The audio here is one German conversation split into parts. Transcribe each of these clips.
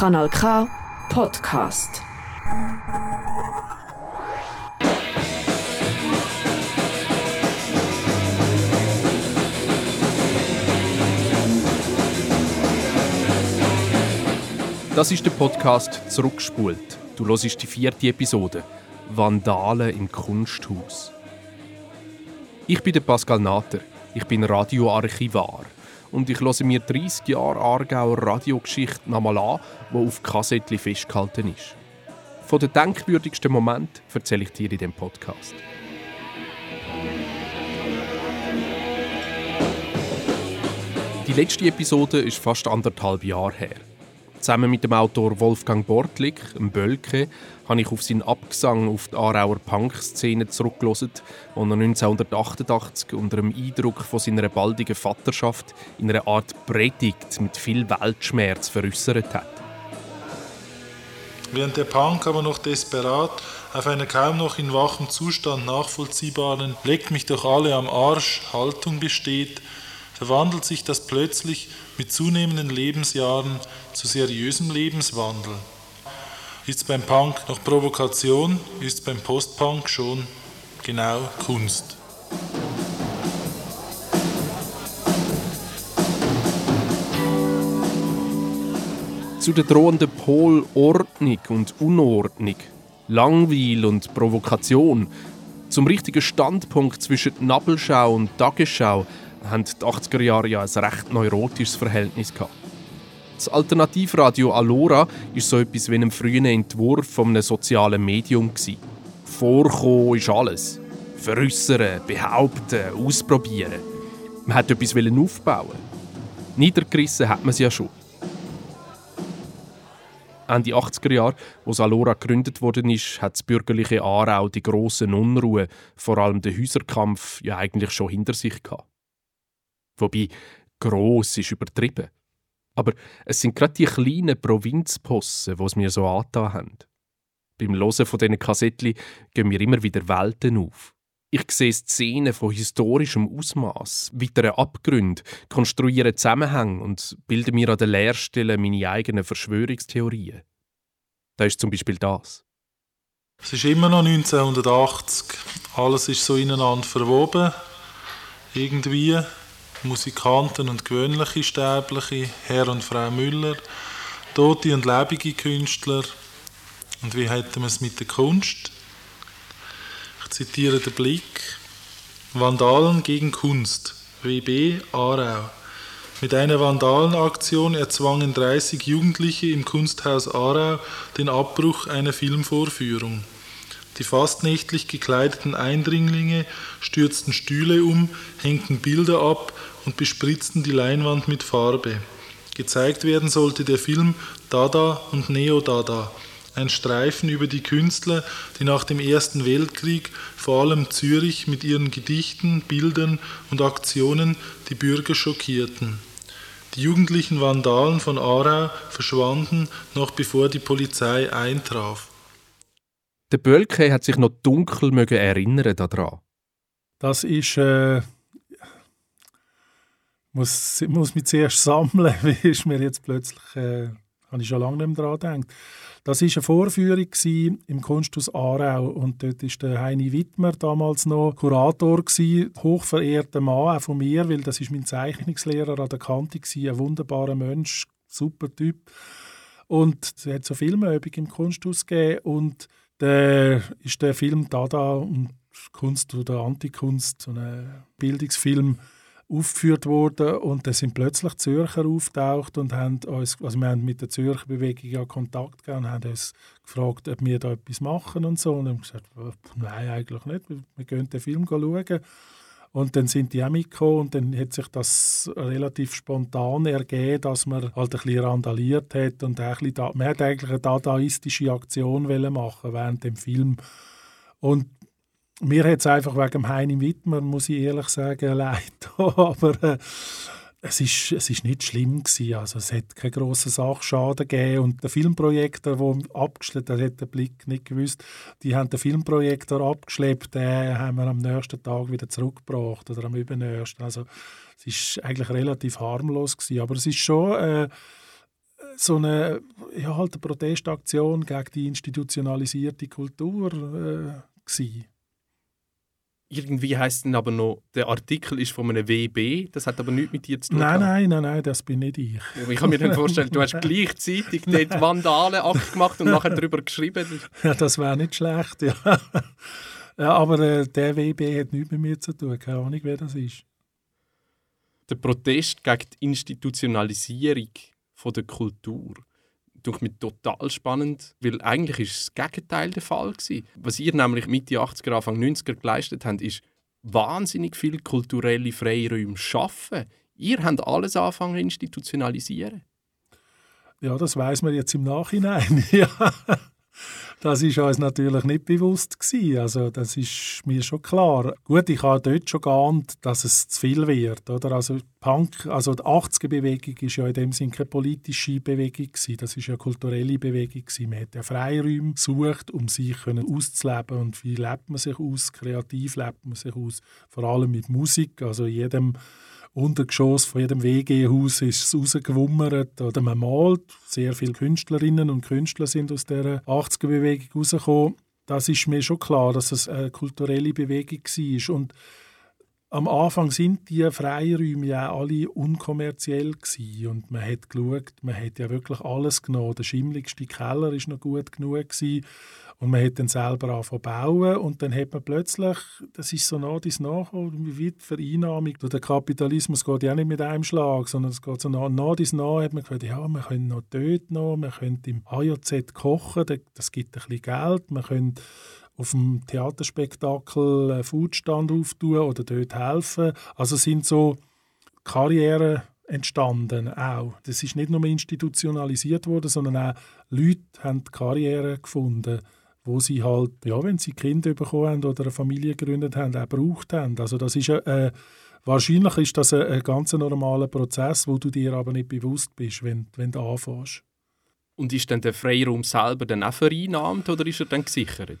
Kanal K Podcast. Das ist der Podcast Zurückspult. Du hörst die vierte Episode. Vandalen im Kunsthaus. Ich bin der Pascal Nater. Ich bin Radioarchivar. Und ich höre mir 30 Jahre Aargauer Radiogeschichte nochmal an, die auf Kassettli festgehalten ist. Von den denkwürdigsten Momenten erzähle ich dir in diesem Podcast. Die letzte Episode ist fast anderthalb Jahre her. Zusammen mit dem Autor Wolfgang Bortlik, dem Bölke, habe ich auf seinen Abgesang auf die Aarauer Punk-Szene zurückgelassen, er 1988 unter dem Eindruck von seiner baldigen Vaterschaft in einer Art Predigt mit viel Weltschmerz veräußert hat. Während der Punk aber noch desperat auf einer kaum noch in wachem Zustand nachvollziehbaren Leckt mich doch alle am Arsch Haltung besteht, verwandelt sich das plötzlich mit zunehmenden Lebensjahren zu seriösem Lebenswandel. Ist beim Punk noch Provokation, ist beim Postpunk schon genau Kunst. Zu der drohenden Pol Ordnung und Unordnung, Langweil und Provokation, zum richtigen Standpunkt zwischen Nabelschau und Tagesschau haben die 80er Jahre ja ein recht neurotisches Verhältnis gehabt. Das Alternativradio Alora ist so etwas wie ein frühen Entwurf von einem sozialen Medium. Gewesen. Vorkommen ist alles. Veräussern, behaupten, ausprobieren. Man hat etwas aufbauen. Niedergerissen hat man es ja schon. Ende 80er Jahre, als Alora gegründet worden ist, hat das bürgerliche Aarau die grossen Unruhe, vor allem den Häuserkampf, ja eigentlich schon hinter sich gehabt. Wobei, gross ist übertrieben. Aber es sind gerade die kleinen Provinzpossen, die es mir so angetan haben. Beim Hören von diesen Kassettchen gehen mir immer wieder Welten auf. Ich sehe Szenen von historischem Ausmaß, weitere Abgründe, konstruiere Zusammenhänge und bilde mir an den Lehrstellen meine eigenen Verschwörungstheorien. Da ist zum Beispiel das. Es ist immer noch 1980. Alles ist so ineinander verwoben. Irgendwie. Musikanten und gewöhnliche Sterbliche, Herr und Frau Müller, tote und lebende Künstler. Und wie hätten wir es mit der Kunst? Ich zitiere den Blick. Vandalen gegen Kunst. WB Aarau. Mit einer Vandalenaktion erzwangen 30 Jugendliche im Kunsthaus Aarau den Abbruch einer Filmvorführung. Die fast nächtlich gekleideten Eindringlinge stürzten Stühle um, hängten Bilder ab und bespritzten die Leinwand mit Farbe. Gezeigt werden sollte der Film Dada und Neo-Dada, ein Streifen über die Künstler, die nach dem Ersten Weltkrieg vor allem Zürich mit ihren Gedichten, Bildern und Aktionen die Bürger schockierten. Die jugendlichen Vandalen von Aarau verschwanden noch bevor die Polizei eintraf. Der Bölke hat sich noch dunkel mögen erinnern daran. Das ist äh, muss, muss mich zuerst sammeln, wie ist mir jetzt plötzlich, äh, habe ich schon lange nicht mehr daran gedacht. Das war eine Vorführung im Kunsthaus Aarau und dort war der Heini Wittmer damals noch Kurator gewesen, hochverehrter Mann, auch von mir, weil das ist mein Zeichnungslehrer an der Kante gewesen, ein wunderbarer Mensch, super Typ. Und es hat so Filmübung im Kunsthaus gegeben und der ist der Film Dada und Kunst oder Antikunst, so ein Bildungsfilm, aufgeführt worden und dann sind plötzlich Zürcher auftaucht und haben uns, also wir haben mit der Zürcher Bewegung ja Kontakt gehabt und haben uns gefragt, ob wir da etwas machen und so und haben gesagt, nein, eigentlich nicht, wir gehen den Film schauen. Und dann sind die auch mitgekommen und dann hat sich das relativ spontan ergeben, dass man halt ein bisschen randaliert hat und ein bisschen da, man hat eigentlich eine dadaistische Aktion machen während dem Film. Und mir hat es einfach wegen Heini Wittmer, muss ich ehrlich sagen, leid. Aber äh, es ist, es ist nicht schlimm gewesen. Also es hat keinen grossen Sachschaden gegeben. Und der Filmprojektor, der abgeschleppt hat, hat der Blick nicht gewusst, die haben den Filmprojektor abgeschleppt, den haben wir am nächsten Tag wieder zurückgebracht oder am übernächsten. Also es ist eigentlich relativ harmlos gewesen. Aber es ist schon... Äh, so eine, ja, halt eine Protestaktion gegen die institutionalisierte Kultur äh. Irgendwie heißt es aber noch, der Artikel ist von einem WB, das hat aber nichts mit dir zu tun. Nein, nein, nein, nein, das bin nicht ich. Ich kann mir dann vorstellen, du hast gleichzeitig dort Vandalenakt gemacht und nachher darüber geschrieben. Ja, das wäre nicht schlecht, ja. ja aber äh, der WB hat nichts mit mir zu tun, keine Ahnung, wer das ist. Der Protest gegen die Institutionalisierung von der Kultur durch mich total spannend, weil eigentlich ist das Gegenteil der Fall gewesen. Was ihr nämlich Mitte 80er, Anfang 90er geleistet habt, ist wahnsinnig viel kulturelle Freiräume schaffen. Ihr habt alles angefangen institutionalisieren. Ja, das weiß man jetzt im Nachhinein. Das ist uns natürlich nicht bewusst gewesen. Also das ist mir schon klar. Gut, ich habe dort schon geahnt, dass es zu viel wird, oder? Also Punk, also die 80er-Bewegung ist ja in dem Sinne keine politische Bewegung gewesen. Das ist ja eine kulturelle Bewegung gewesen. Man hat ja Freiräume gesucht, um sich auszuleben. Und wie lebt man sich aus? Kreativ lebt man sich aus. Vor allem mit Musik. Also jedem Untergeschoss von jedem WG-Haus ist es rausgewummert oder man malt. Sehr viele Künstlerinnen und Künstler sind aus der 80er-Bewegung rausgekommen. Das ist mir schon klar, dass es eine kulturelle Bewegung war. Und am Anfang sind die Freiräume ja alle unkommerziell gewesen. und man hat geschaut, man hat ja wirklich alles genommen. Der schimmligste Keller ist noch gut genug gewesen. Und man hat dann selber angefangen bauen und dann hat man plötzlich, das ist so nah dies nach, wie weit Vereinnahmung, der Kapitalismus geht ja nicht mit einem Schlag, sondern es geht so nah, nah nach, hat man gesagt, ja, wir können noch dort noch, wir können im AJZ kochen, das gibt ein bisschen Geld, wir können auf dem Theaterspektakel einen Foodstand auftun oder dort helfen. Also sind so Karrieren entstanden auch. Das ist nicht nur institutionalisiert worden, sondern auch Leute haben Karriere gefunden wo sie halt, ja, wenn sie Kinder bekommen haben oder eine Familie gegründet haben, auch gebraucht haben. Also das ist äh, wahrscheinlich ist das ein, ein ganz normaler Prozess, wo du dir aber nicht bewusst bist, wenn, wenn du anfängst. Und ist dann der Freiraum selber dann auch vereinnahmt oder ist er dann gesichert?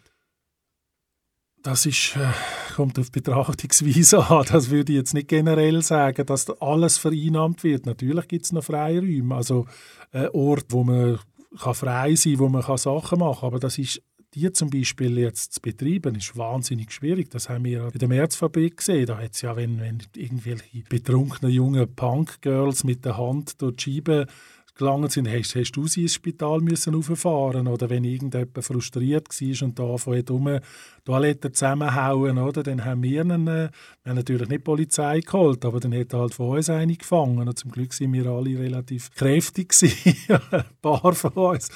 Das ist, äh, kommt auf Betrachtungsweise an. Das würde ich jetzt nicht generell sagen, dass alles vereinnahmt wird. Natürlich gibt es noch Freiräume, also ein Ort, wo man kann frei sein wo man kann Sachen machen kann. Aber das ist die zum Beispiel jetzt zu betreiben, ist wahnsinnig schwierig. Das haben wir in der Märzfabrik gesehen. Da hat es ja, wenn, wenn irgendwelche betrunkenen jungen Punk-Girls mit der Hand durch die Scheibe gelangt sind, hast, hast du sie ins Spital müssen rauffahren oder wenn irgendjemand frustriert war und da von um Toilette zusammenhauen, oder, dann haben wir einen, äh, wir haben natürlich nicht die Polizei geholt, aber dann hat er halt von uns eine gefangen und zum Glück sind wir alle relativ kräftig ein paar von uns.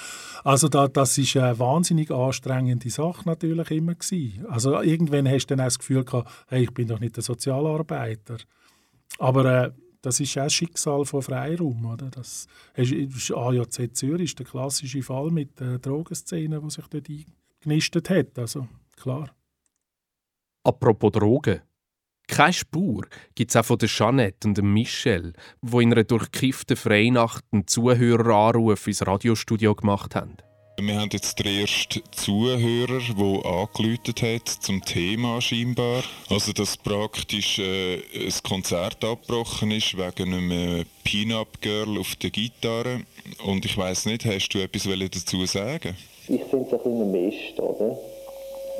Also da, das ist eine wahnsinnig anstrengende Sache natürlich immer gewesen. Also irgendwann hast du dann auch das Gefühl gehabt, hey, ich bin doch nicht der Sozialarbeiter. Aber äh, das ist auch Schicksal von Freiraum. Oder? Das ist, AJZ Zürich der klassische Fall mit der Drogenszene, die sich dort eingenistet hat. Also, klar. Apropos Drogen. Keine Spur gibt es auch von Jeanette und dem Michel, die in einer durchkifften Freinacht einen Zuhöreranruf ins Radiostudio gemacht haben. Wir haben jetzt den ersten Zuhörer, der angeläutet hat zum Thema scheinbar. Also, dass praktisch äh, ein Konzert abgebrochen ist wegen einem Pin-Up-Girl auf der Gitarre. Und ich weiß nicht, hast du etwas dazu sagen? Ich finde es ein bisschen Mist, oder?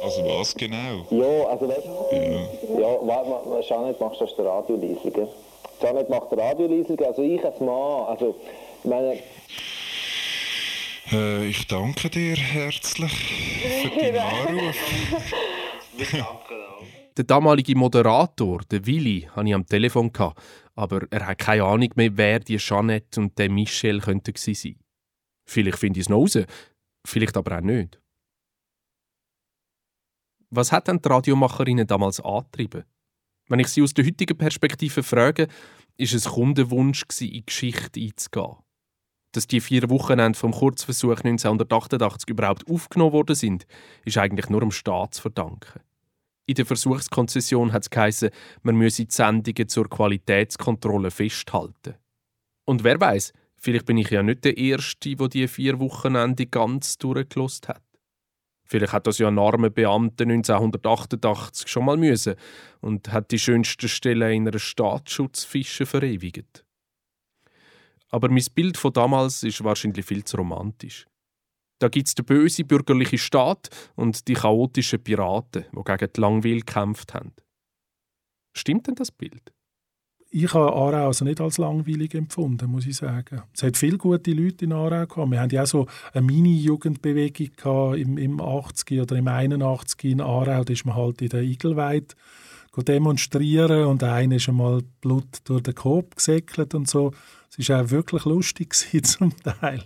Also was genau? Ja, also weißt du, ja, ja warte, Janet machst du die Radiolesung. Janet macht Radiolesung, also ich als Mann, also ich meine, äh, ich danke dir herzlich für deinen Anruf. Wir danken auch. Der damalige Moderator, der Willi, hatte ich am Telefon, aber er hat keine Ahnung mehr, wer die Jeanette und der Michel könnten sein Vielleicht finde ich es noch raus, vielleicht aber auch nicht. Was hat denn die Radiomacherinnen damals angetrieben? Wenn ich sie aus der heutigen Perspektive frage, ist es Kundenwunsch, in die Geschichte einzugehen dass die vier Wochenende vom Kurzversuch 1988 überhaupt aufgenommen worden sind, ist eigentlich nur dem Staat zu verdanken. In der Versuchskonzession hat es geheißen, man müsse die Sendungen zur Qualitätskontrolle festhalten. Und wer weiß, vielleicht bin ich ja nicht der Erste, der die vier Wochenende ganz durchgelost hat. Vielleicht hat das ja ein armer Beamter 1988 schon mal müssen und hat die schönsten Stellen in einer Staatsschutzfische verewigt. Aber mein Bild von damals ist wahrscheinlich viel zu romantisch. Da gibt es den bösen bürgerlichen Staat und die chaotischen Piraten, die gegen die Langweil gekämpft haben. Stimmt denn das Bild? Ich habe Aarau also nicht als langweilig empfunden, muss ich sagen. Es hat viele gute Leute in Aarau gehabt. Wir hatten ja auch so eine Mini-Jugendbewegung im, im 80 oder im 81 in Aarau. Da ist man halt in der Igelweid demonstrieren und einer ist einmal Blut durch den Kopf gesäckelt und so. Es war auch wirklich lustig zum Teil.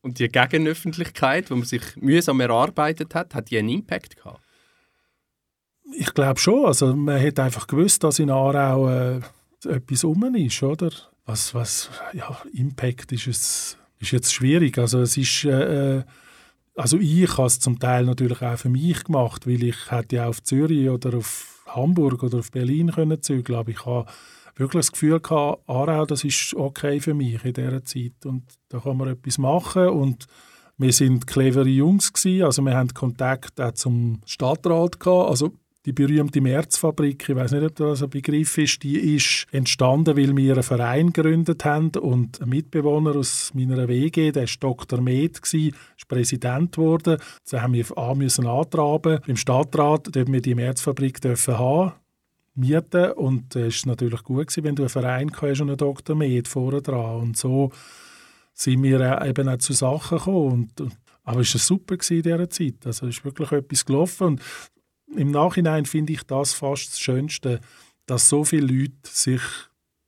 Und die Gegenöffentlichkeit, die man sich mühsam erarbeitet hat, hat die einen Impact gehabt? Ich glaube schon. Also man hat einfach gewusst, dass in Aarau äh, etwas um ist, oder? Was, was, ja, Impact ist, es, ist jetzt schwierig. Also es ist, äh, äh also ich habe es zum Teil natürlich auch für mich gemacht, weil ich hätte ja auf Zürich oder auf Hamburg oder auf Berlin können zügeln, aber ich habe wirklich das Gefühl gehabt, Aarau, das ist okay für mich in dieser Zeit und da kann man etwas machen und wir sind clevere Jungs gewesen, also wir haben Kontakt auch zum Stadtrat gehabt, also die berühmte Märzfabrik, ich weiß nicht, ob das ein Begriff ist, die ist entstanden, weil wir einen Verein gegründet haben und ein Mitbewohner aus meiner WG, der war Dr. Med, ist Präsident geworden. Da haben wir A müssen antraben im Stadtrat, dürfen wir die Märzfabrik haben mieten und es ist natürlich gut gewesen, wenn du einen Verein hast und einen Dr. Med vorne dran und so sind wir eben auch zu Sachen gekommen und, aber es war super in dieser Zeit. Also es ist wirklich etwas gelaufen und im Nachhinein finde ich das fast das Schönste, dass so viele Leute sich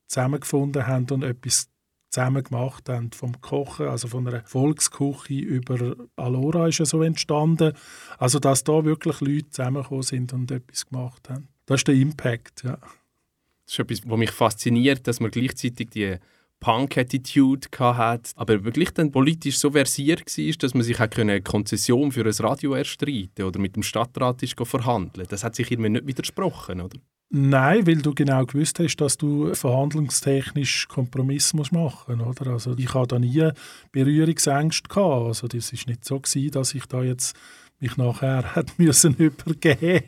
zusammengefunden haben und etwas zusammen gemacht haben. Vom Kochen, also von einer Volksküche über Alora ist ja so entstanden. Also, dass da wirklich Leute zusammengekommen sind und etwas gemacht haben. Das ist der Impact, ja. Das ist etwas, was mich fasziniert, dass man gleichzeitig die Punk-Attitude hat, aber wirklich dann politisch so versiert war, dass man sich auch eine Konzession für ein Radio erstreiten oder mit dem Stadtrat ist verhandeln Das hat sich irgendwie nicht widersprochen, oder? Nein, weil du genau gewusst hast, dass du verhandlungstechnisch Kompromiss musst machen musst. Also ich hatte da nie Berührungsängste. Gehabt. Also das war nicht so, gewesen, dass ich da jetzt mich nachher hat müssen übergeben.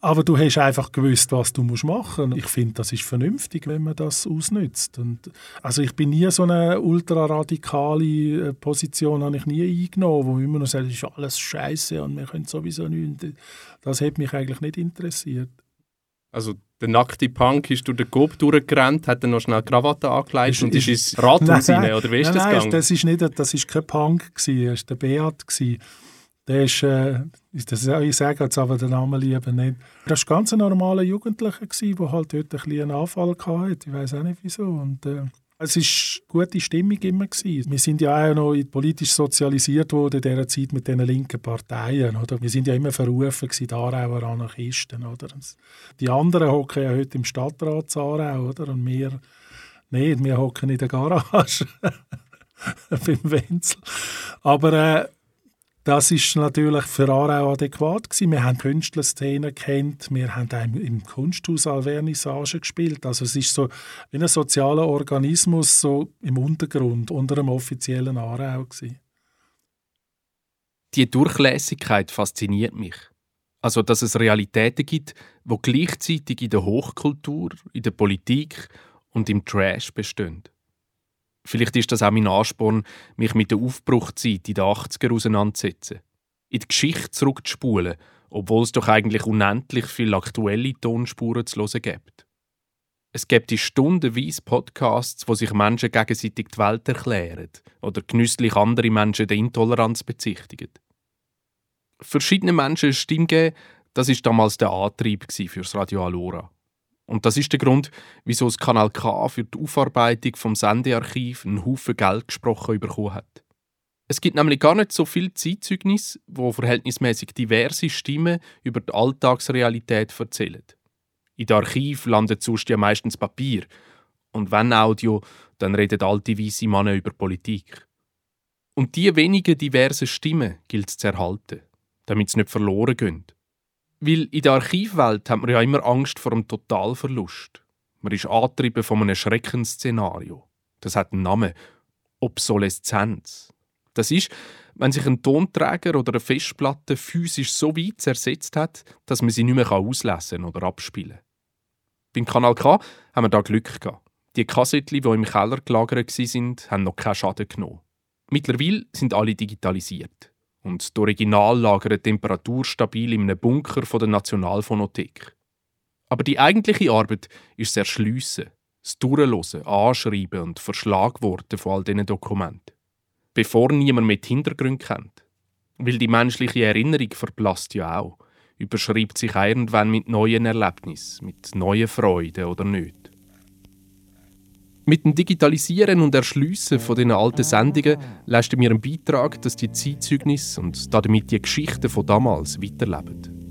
Aber du hast einfach gewusst, was du musst machen. Ich finde, das ist vernünftig, wenn man das ausnützt. Und also ich bin nie so eine ultraradikale äh, Position habe ich nie eingenommen, wo immer noch sagt, es ist alles Scheiße und wir können sowieso nichts. Das hat mich eigentlich nicht interessiert. Also der nackte Punk ist durch den Coop durchgerannt, hat dann noch schnell Krawatte angelegt ist, und ist, ins Rathaus rein, oder wie ist nein, das gegangen? das ist nicht, das ist kein Punk gewesen, das war der Beat gewesen. Der ist, äh, das, ich sage jetzt aber den Namen lieber nicht. Das war ganz ein normaler Jugendlicher, der halt dort ein einen Anfall hatte. Ich weiß auch nicht wieso. Und, äh, es war gute Stimmung immer. Gewesen. Wir sind ja auch noch politisch sozialisiert worden in dieser Zeit mit den linken Parteien. Oder? Wir sind ja immer verrufen, gewesen, die Aarauer Anarchisten. Oder? Die anderen hocken ja heute im Stadtrat Aarau. Oder? Und wir nicht, wir hocken in der Garage beim Wenzel. Aber äh, das ist natürlich für Aarau adäquat gewesen. Wir haben Künstlerszenen kennt, wir haben im Kunsthaus Alvernissage gespielt. Also es ist so wie ein sozialer Organismus so im Untergrund unter einem offiziellen Aarau gewesen. Die Durchlässigkeit fasziniert mich. Also, dass es Realitäten gibt, wo gleichzeitig in der Hochkultur, in der Politik und im Trash bestehen. Vielleicht ist das auch mein Ansporn, mich mit der Aufbruchzeit in den 80er auseinanderzusetzen. In die Geschichte zurückzuspulen, obwohl es doch eigentlich unendlich viele aktuelle Tonspuren zu hören gibt. Es gibt die stundenweise Podcasts, wo sich Menschen gegenseitig die Welt erklären oder genüsslich andere Menschen der Intoleranz bezichtigen. Verschiedene Menschen eine Stimme geben, das ist damals der Antrieb fürs Radio Alora. Und das ist der Grund, wieso das Kanal K für die Aufarbeitung vom Sendearchiv einen Haufen Geld gesprochen bekommen hat. Es gibt nämlich gar nicht so viel Zeitzeugnis, wo verhältnismäßig diverse Stimmen über die Alltagsrealität erzählen. In den Archiv landet sonst ja meistens Papier. Und wenn Audio, dann reden alte weiße Männer über Politik. Und diese wenigen diversen Stimmen gilt es zu erhalten, damit sie nicht verloren gehen. Weil in der Archivwelt hat man ja immer Angst vor einem Totalverlust. Man ist angetrieben von einem Schreckensszenario. Das hat einen Namen. Obsoleszenz. Das ist, wenn sich ein Tonträger oder eine Festplatte physisch so weit zersetzt hat, dass man sie nicht mehr auslesen oder abspielen kann. Beim Kanal K haben wir da Glück gehabt. Die Kassettchen, die im Keller gelagert waren, haben noch keinen Schaden genommen. Mittlerweile sind alle digitalisiert. Und die Original lagern temperaturstabil in einem Bunker von der Nationalphonothek. Aber die eigentliche Arbeit ist das Erschliessen, das Durchhören, Anschreiben und Verschlagworten von all diesen Dokumenten. Bevor niemand mit Hintergrund kennt. Weil die menschliche Erinnerung verblasst ja auch, überschreibt sich irgendwann mit neuen Erlebnissen, mit neuen Freuden oder nicht. Mit dem Digitalisieren und Erschliessen von diesen alten Sendungen leisten wir einen Beitrag, dass die Zeitzeugnisse und damit die Geschichten von damals weiterleben.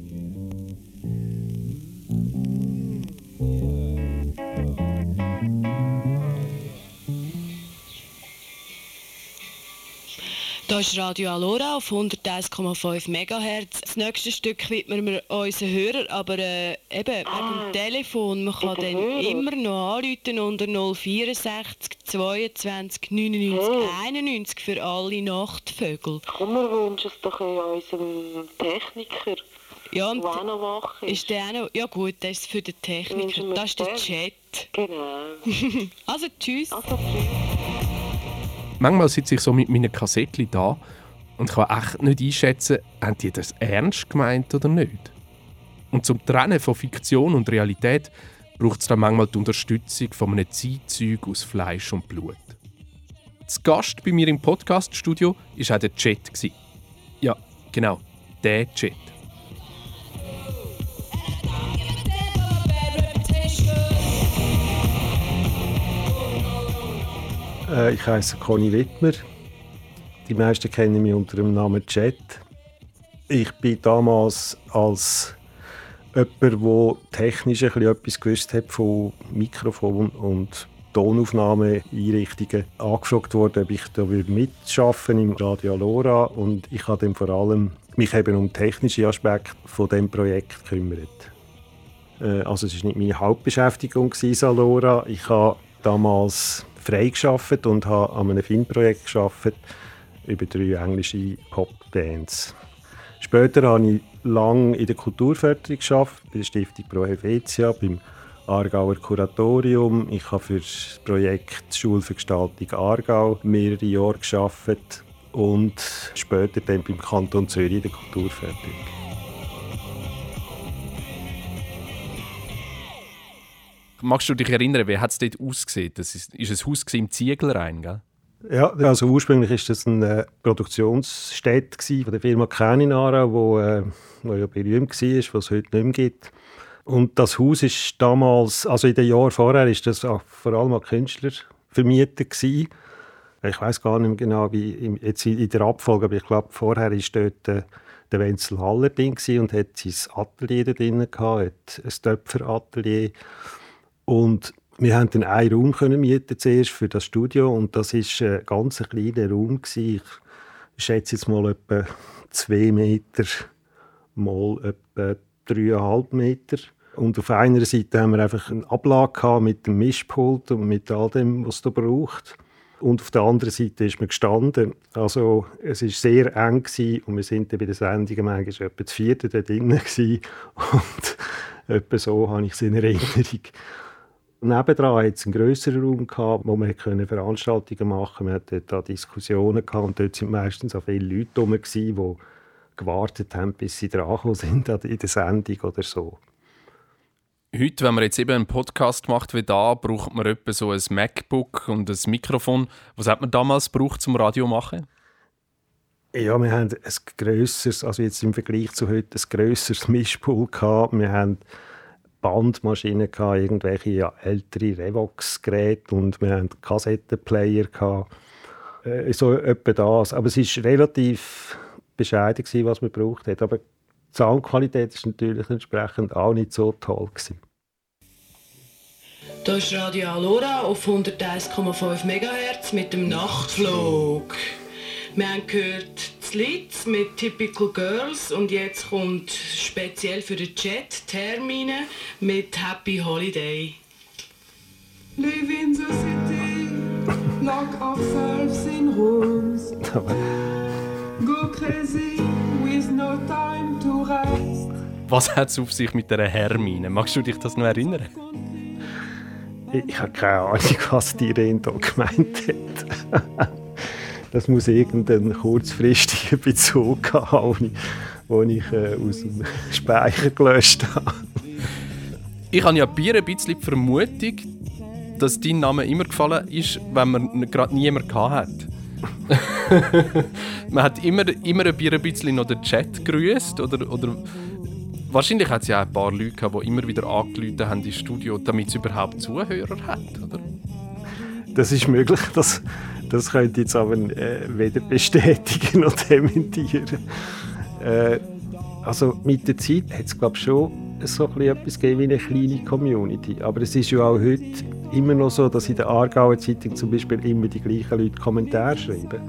Hier ist Radio Alora auf 101,5 MHz. Das nächste Stück widmen wir unseren Hörern, aber äh, eben ah, wegen dem Telefon. Man kann dann Hörer. immer noch anrufen unter 064 22 99 hey. 91 für alle Nachtvögel. Komm, wir wünschen es doch unserem Techniker. Ja, und auch noch wach ist. ist der auch noch, ja gut, das ist für den Techniker. Das ist der Chat. Genau. also tschüss. Also tschüss manchmal sitze ich so mit meinen Kassettchen da und kann echt nicht einschätzen, haben die das ernst gemeint oder nicht. Und zum Trennen von Fiktion und Realität braucht es dann manchmal die Unterstützung von einem Zeitzeug aus Fleisch und Blut. Das Gast bei mir im Podcaststudio war auch der Chat. Ja, genau, der Chat. Äh, ich heiße Conny Wittmer. Die meisten kennen mich unter dem Namen Jet. Ich bin damals als jemand, der technisch etwas gewusst hat von Mikrofon und Tonaufnahmeeinrichtungen angefragt worden, ob ich da mitschaffen im Radio Alora und ich habe dann vor allem mich eben um technische Aspekte von dem Projekt gekümmert. Äh, also es ist nicht meine Hauptbeschäftigung gewesen, Alora. Ich habe damals freigeschafft und habe an einem Filmprojekt geschafft über drei englische Popbands. Später habe ich lange in der Kulturförderung geschafft, bei der Stiftung Pro Helvetia, beim Aargauer Kuratorium. Ich habe für das Projekt Schule für Gestaltung Aargau mehrere Jahre geschafft und später dann beim Kanton Zürich in der Kulturförderung. Magst du dich erinnern, wie hat es dort ausgesehen? Das ist, ist ein Haus im Ziegelrhein, gell? Ja, also ursprünglich war das eine Produktionsstätte von der Firma Käninara, wo, äh, ja berühmt war, was es heute nicht mehr gibt. Und das Haus ist damals, also in den Jahren vorher, ist das vor allem an Künstler vermietet gewesen. Ich weiß gar nicht mehr genau, wie im, jetzt in der Abfolge, aber ich glaube, vorher war dort äh, der Wenzel Haller drin und hat sein Atelier drin gehabt, ein Töpferatelier. Und wir haben dann einen Raum können mieten zuerst für das Studio und das ist ein ganz kleiner Raum gewesen. Ich schätze jetzt mal etwa zwei Meter mal etwa dreieinhalb Meter. Und auf einer Seite haben wir einfach eine Ablage mit dem Mischpult und mit all dem, was du braucht. Und auf der anderen Seite ist man gestanden. Also es ist sehr eng gewesen und wir sind bei den Sendungen manchmal etwa das vierte da drinnen Und etwa so habe ich es in Erinnerung. Nebendran hat es einen grösseren Raum, gehabt, wo man Veranstaltungen machen konnte. Man hatte da Diskussionen gehabt, und dort sind meistens auch viele Leute herum, die gewartet haben, bis sie dran sind in der Sendung oder so. Heute, wenn man jetzt eben einen Podcast macht wie da, braucht man etwa so ein MacBook und ein Mikrofon. Was hat man damals gebraucht zum Radio machen? Ja, wir haben ein grösseres, also jetzt im Vergleich zu heute, ein grösseres Mischpult gehabt. Wir haben Bandmaschinen, gehabt, irgendwelche ja, ältere Revox-Geräte und wir hatten Kassettenplayer. Äh, so etwa das. Aber es war relativ bescheiden, gewesen, was man braucht hat. Aber die Soundqualität ist natürlich entsprechend auch nicht so toll. Gewesen. Das ist Radio Alora auf 101,5 MHz mit dem Nachtflug. Wir haben gehört das Lied mit Typical Girls und jetzt kommt speziell für den Chat Termine mit Happy Holiday. Live in the city, lock ourselves in rooms. Go crazy with no time to rest. Was hat es auf sich mit der Hermine? Magst du dich das noch erinnern? Ich habe keine Ahnung, was die Irene da gemeint hat. Das muss irgendeinen kurzfristigen Bezug haben, den ich äh, aus dem Speicher gelöscht habe. Ich habe ja Bier ein bisschen die Vermutung, dass dein Name immer gefallen ist, wenn man gerade niemanden hat. man hat immer, immer ein bisschen noch den Chat grüßt oder, oder wahrscheinlich hat es ja auch ein paar Leute gehabt, die immer wieder angerufen haben ins Studio, damit es überhaupt Zuhörer hat, oder? Das ist möglich, das, das könnte ich jetzt aber äh, weder bestätigen noch dementieren. Äh, also mit der Zeit hat es glaube schon so etwas gegeben wie eine kleine Community, aber es ist ja auch heute immer noch so, dass in der Aargauer Zeitung zum Beispiel immer die gleichen Leute Kommentare schreiben.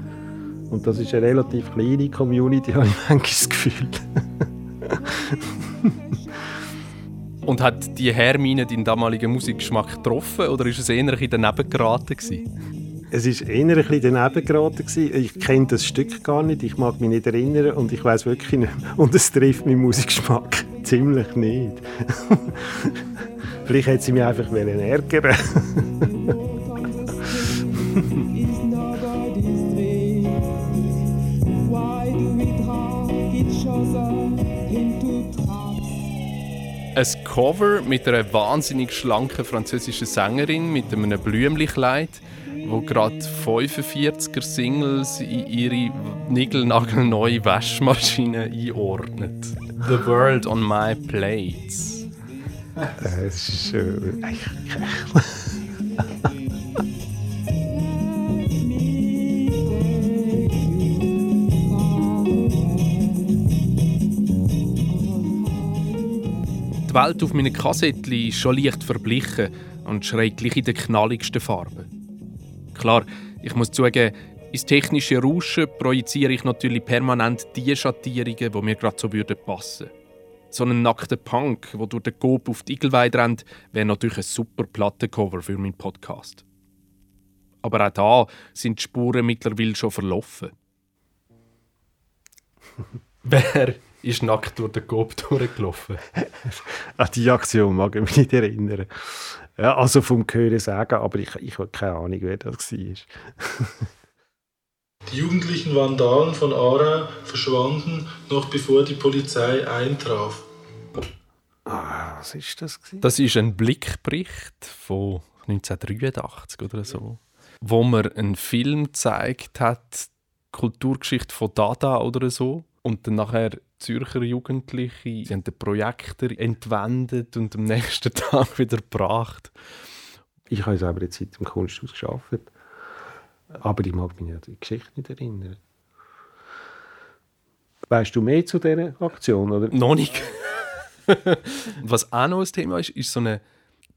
Und das ist eine relativ kleine Community, habe ich manchmal das Gefühl. Und hat die Hermine deinen damaligen Musikgeschmack getroffen oder ist es eher daneben geraten? Gewesen? Es war eher ein bisschen daneben geraten. Ich kenne das Stück gar nicht, ich mag mich nicht erinnern und ich weiß wirklich nicht. Und es trifft meinen Musikgeschmack ziemlich nicht. Vielleicht hätte sie mich einfach ärgern Ein Cover mit einer wahnsinnig schlanken französischen Sängerin mit einem Blümlichleid, wo gerade 45er Singles in ihre niegelnagelneue Waschmaschine einordnet. The World on My Plates. Es ist äh, Die Welt auf meinen Kassettchen ist schon leicht verblichen und schreit gleich in den knalligsten Farben. Klar, ich muss zugeben, ins technische Rauschen projiziere ich natürlich permanent die Schattierungen, die mir gerade so passen würden so einen nackten Punk, der durch den Coop auf die Igelweide rennt, wäre natürlich ein super Plattencover für meinen Podcast. Aber auch da sind die Spuren mittlerweile schon verlaufen. Wer ist nackt durch den Coop durchgelaufen? An die Aktion mag ich mich nicht erinnern. Ja, also vom Hören sagen, aber ich, ich habe keine Ahnung, wer das war. Die jugendlichen Vandalen von Aarau verschwanden, noch bevor die Polizei eintraf. Ah, was ist das? Gewesen? Das ist ein Blickbericht von 1983 oder so, wo man einen Film gezeigt hat, Kulturgeschichte von Dada oder so, und dann nachher Zürcher Jugendliche, sie haben den Projektor entwendet und am nächsten Tag wieder gebracht. Ich habe selber jetzt seit dem Kunsthaus gearbeitet. Aber ich mag mich an die Geschichte nicht erinnern. Weißt du mehr zu dieser Aktion? Oder? Noch nicht. Was auch noch ein Thema ist, ist so eine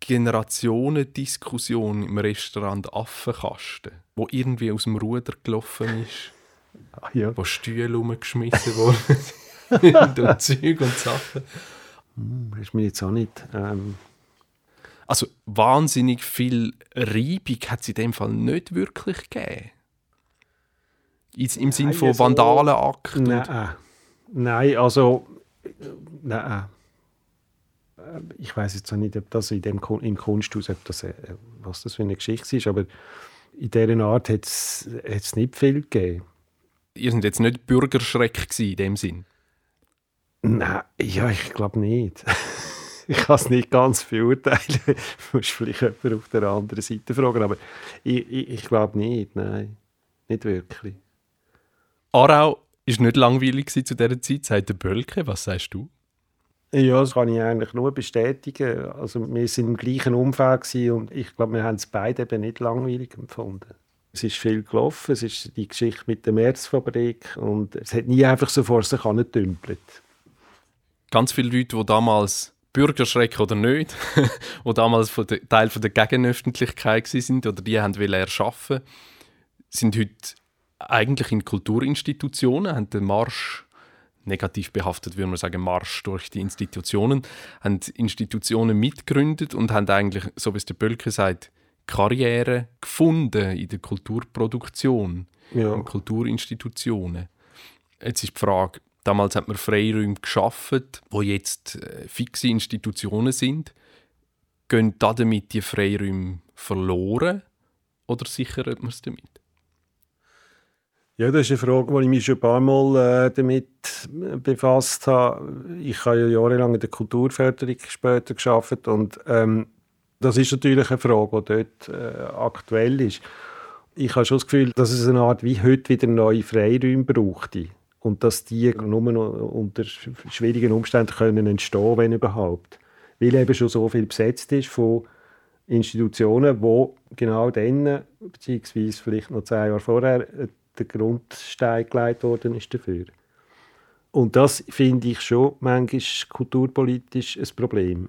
Generationendiskussion im Restaurant Affenkasten, wo irgendwie aus dem Ruder gelaufen ist. Ach, ja. Wo Stühle rumgeschmissen wurden. und Zeug und Sachen. Hm, ist mir jetzt auch nicht. Ähm also wahnsinnig viel Reibung hat es in dem Fall nicht wirklich gegeben. Im Sinne von also, Vandalenakt? Nein, nein, also nein. Ich weiß jetzt auch nicht, ob das in dem, im Kunsthaus, ob das, äh, was das für eine Geschichte ist, aber in dieser Art hat es nicht viel gegeben. Ihr seid jetzt nicht Bürgerschreck in dem Sinn? Nein, ja, ich glaube nicht. ich kann es nicht ganz beurteilen. du musst vielleicht jemanden auf der anderen Seite fragen, aber ich, ich, ich glaube nicht, nein. Nicht wirklich. Aarau war nicht langweilig zu dieser Zeit, sagt der Bölke. Was sagst du? Ja, das kann ich eigentlich nur bestätigen. Also wir sind im gleichen Umfeld und ich glaube, wir haben es beide eben nicht langweilig empfunden. Es ist viel gelaufen, es ist die Geschichte mit der Märzfabrik und es hat nie einfach so vor sich angedümpelt. Ganz viele Leute, die damals Bürgerschreck oder nicht, die damals von der, Teil von der Gegenöffentlichkeit sind oder die haben erschaffen sind heute eigentlich in Kulturinstitutionen, haben den Marsch negativ behaftet, würde man sagen, Marsch durch die Institutionen, haben Institutionen mitgegründet und haben eigentlich, so wie es der Bölke sagt, Karriere gefunden in der Kulturproduktion, ja. in Kulturinstitutionen. Jetzt ist die Frage, damals hat man Freiräume geschaffen, wo jetzt äh, fixe Institutionen sind. Gehen damit die Freiräume verloren oder sichert man es damit? Ja, das ist eine Frage, die ich mich schon ein paar Mal äh, damit befasst habe. Ich habe ja jahrelang in der Kulturförderung später geschafft und ähm, das ist natürlich eine Frage, die dort äh, aktuell ist. Ich habe schon das Gefühl, dass es eine Art wie heute wieder neue Freiräume brauchte und dass die nur noch unter schwierigen Umständen können entstehen, wenn überhaupt, weil eben schon so viel besetzt ist von Institutionen, wo genau dann, beziehungsweise vielleicht noch zwei Jahre vorher, der Grundstein gelegt worden ist dafür. Und das finde ich schon manchmal kulturpolitisch ein Problem.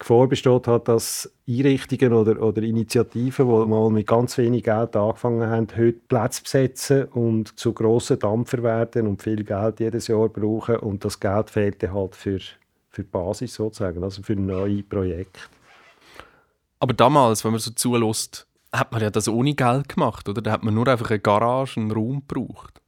Gefahr besteht halt, dass Einrichtungen oder, oder Initiativen, die mal mit ganz wenig Geld angefangen haben, heute Plätze besetzen und zu grossen Dampfer werden und viel Geld jedes Jahr brauchen und das Geld fehlt dann halt für, für die Basis sozusagen, also für neue Projekte. Aber damals, wenn man so zulässt, hat man ja das ohne Geld gemacht, oder? Da hat man nur einfach eine Garage, einen Raum gebraucht.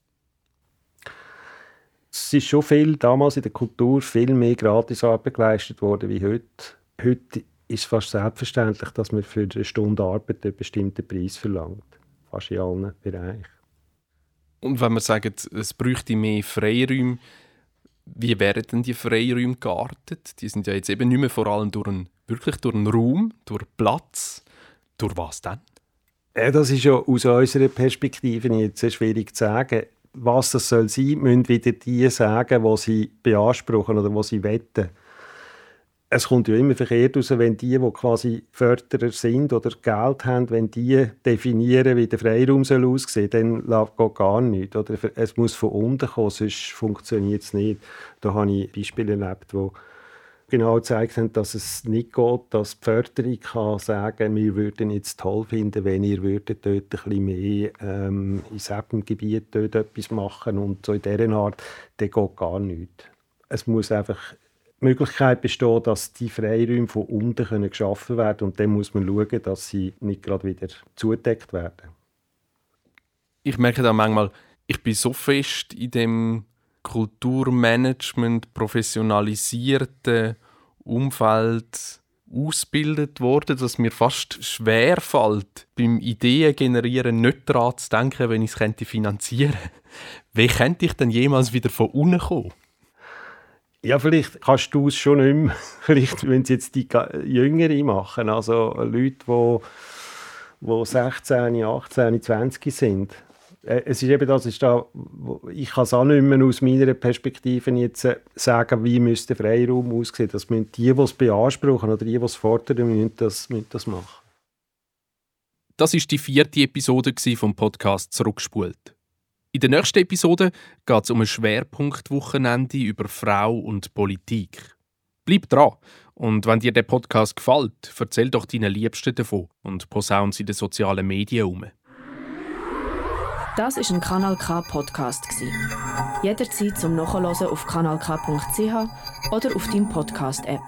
Es ist schon viel damals in der Kultur viel mehr Gratisarbeit geleistet worden wie heute. Heute ist es fast selbstverständlich, dass man für eine Stunde Arbeit einen bestimmten Preis verlangt. Fast in allen Bereichen. Und wenn man sagt, es bräuchte mehr Freiräume, wie wären denn die Freiräume geartet? Die sind ja jetzt eben nicht mehr vor allem durch einen, wirklich durch einen Raum, durch Platz. Durch was denn? Ja, das ist ja aus unserer Perspektive jetzt sehr schwierig zu sagen. Was das soll sein, müssen wieder die sagen, was sie beanspruchen oder was sie wetten. Es kommt ja immer verkehrt raus, wenn die, die quasi Förderer sind oder Geld haben, wenn die definieren, wie der Freiraum soll aussehen soll, dann geht gar nichts. Oder es muss von unten kommen, sonst funktioniert es nicht. Da habe ich Beispiele erlebt, wo genau gezeigt haben, dass es nicht geht, dass die Förderung kann sagen wir würden es toll finden, wenn ihr würdet dort ein bisschen mehr ähm, in diesem Gebiet dort etwas machen und so in dieser Art, dann geht gar nichts. Es muss einfach Möglichkeit bestehen, dass die Freiräume von unten können geschaffen werden und dann muss man schauen, dass sie nicht gerade wieder zugedeckt werden. Ich merke da manchmal, ich bin so fest in dem Kulturmanagement professionalisierten Umfeld ausgebildet worden, dass mir fast schwer fällt, beim Ideen generieren nicht daran zu denken, wenn ich es finanzieren könnte. Wie könnte ich denn jemals wieder von unten kommen? Ja, vielleicht kannst du es schon nicht mehr. Vielleicht, wenn es jetzt die Jüngeren machen, also Leute, die, die 16, 18, 20 sind äh, es ist eben das, ist da, ich kann es auch nicht mehr aus meiner Perspektive jetzt äh, sagen, wie müsste Freiraum aussehen. Das müssen die, die es beanspruchen oder die, die es fordern, müssen das, müssen das machen. Das ist die vierte Episode vom Podcast «Zurückspult». In der nächsten Episode geht es um ein Schwerpunktwochenende über Frau und Politik. Bleib dran! Und wenn dir der Podcast gefällt, erzähl doch deinen Liebsten davon und posaun sie in den sozialen Medien um. Das ist ein Kanal K Podcast Jederzeit zum Nachhören auf kanalk.ch oder auf deinem Podcast App.